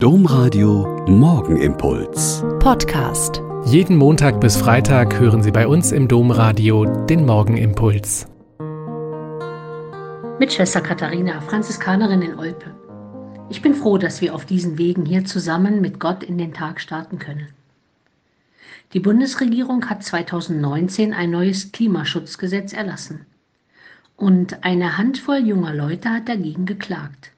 Domradio Morgenimpuls. Podcast. Jeden Montag bis Freitag hören Sie bei uns im Domradio den Morgenimpuls. Mit Schwester Katharina, Franziskanerin in Olpe. Ich bin froh, dass wir auf diesen Wegen hier zusammen mit Gott in den Tag starten können. Die Bundesregierung hat 2019 ein neues Klimaschutzgesetz erlassen. Und eine Handvoll junger Leute hat dagegen geklagt.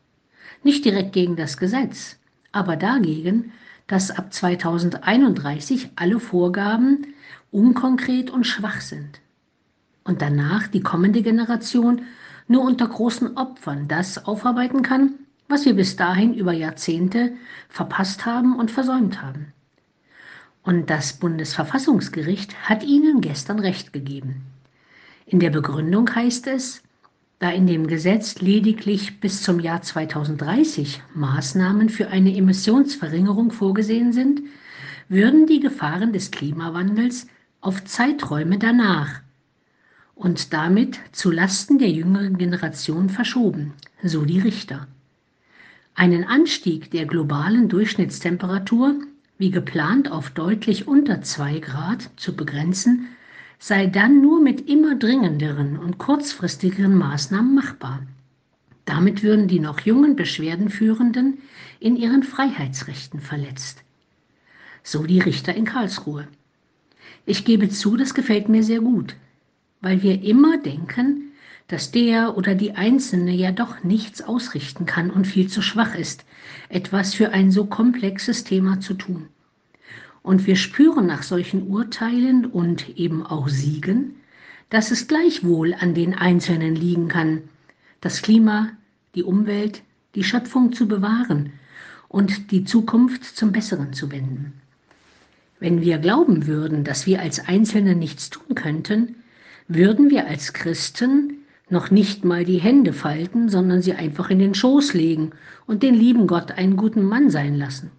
Nicht direkt gegen das Gesetz, aber dagegen, dass ab 2031 alle Vorgaben unkonkret und schwach sind und danach die kommende Generation nur unter großen Opfern das aufarbeiten kann, was wir bis dahin über Jahrzehnte verpasst haben und versäumt haben. Und das Bundesverfassungsgericht hat ihnen gestern Recht gegeben. In der Begründung heißt es, da in dem Gesetz lediglich bis zum Jahr 2030 Maßnahmen für eine Emissionsverringerung vorgesehen sind, würden die Gefahren des Klimawandels auf Zeiträume danach und damit zu Lasten der jüngeren Generation verschoben, so die Richter. Einen Anstieg der globalen Durchschnittstemperatur, wie geplant auf deutlich unter 2 Grad, zu begrenzen, sei dann nur mit immer dringenderen und kurzfristigeren Maßnahmen machbar. Damit würden die noch jungen Beschwerdenführenden in ihren Freiheitsrechten verletzt. So die Richter in Karlsruhe. Ich gebe zu, das gefällt mir sehr gut, weil wir immer denken, dass der oder die Einzelne ja doch nichts ausrichten kann und viel zu schwach ist, etwas für ein so komplexes Thema zu tun. Und wir spüren nach solchen Urteilen und eben auch Siegen, dass es gleichwohl an den Einzelnen liegen kann, das Klima, die Umwelt, die Schöpfung zu bewahren und die Zukunft zum Besseren zu wenden. Wenn wir glauben würden, dass wir als Einzelne nichts tun könnten, würden wir als Christen noch nicht mal die Hände falten, sondern sie einfach in den Schoß legen und den lieben Gott einen guten Mann sein lassen.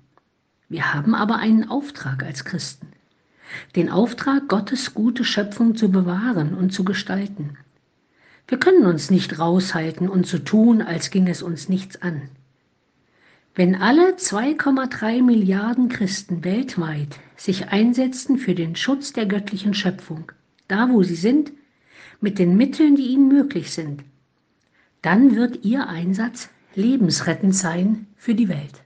Wir haben aber einen Auftrag als Christen. Den Auftrag, Gottes gute Schöpfung zu bewahren und zu gestalten. Wir können uns nicht raushalten und so tun, als ging es uns nichts an. Wenn alle 2,3 Milliarden Christen weltweit sich einsetzen für den Schutz der göttlichen Schöpfung, da wo sie sind, mit den Mitteln, die ihnen möglich sind, dann wird ihr Einsatz lebensrettend sein für die Welt.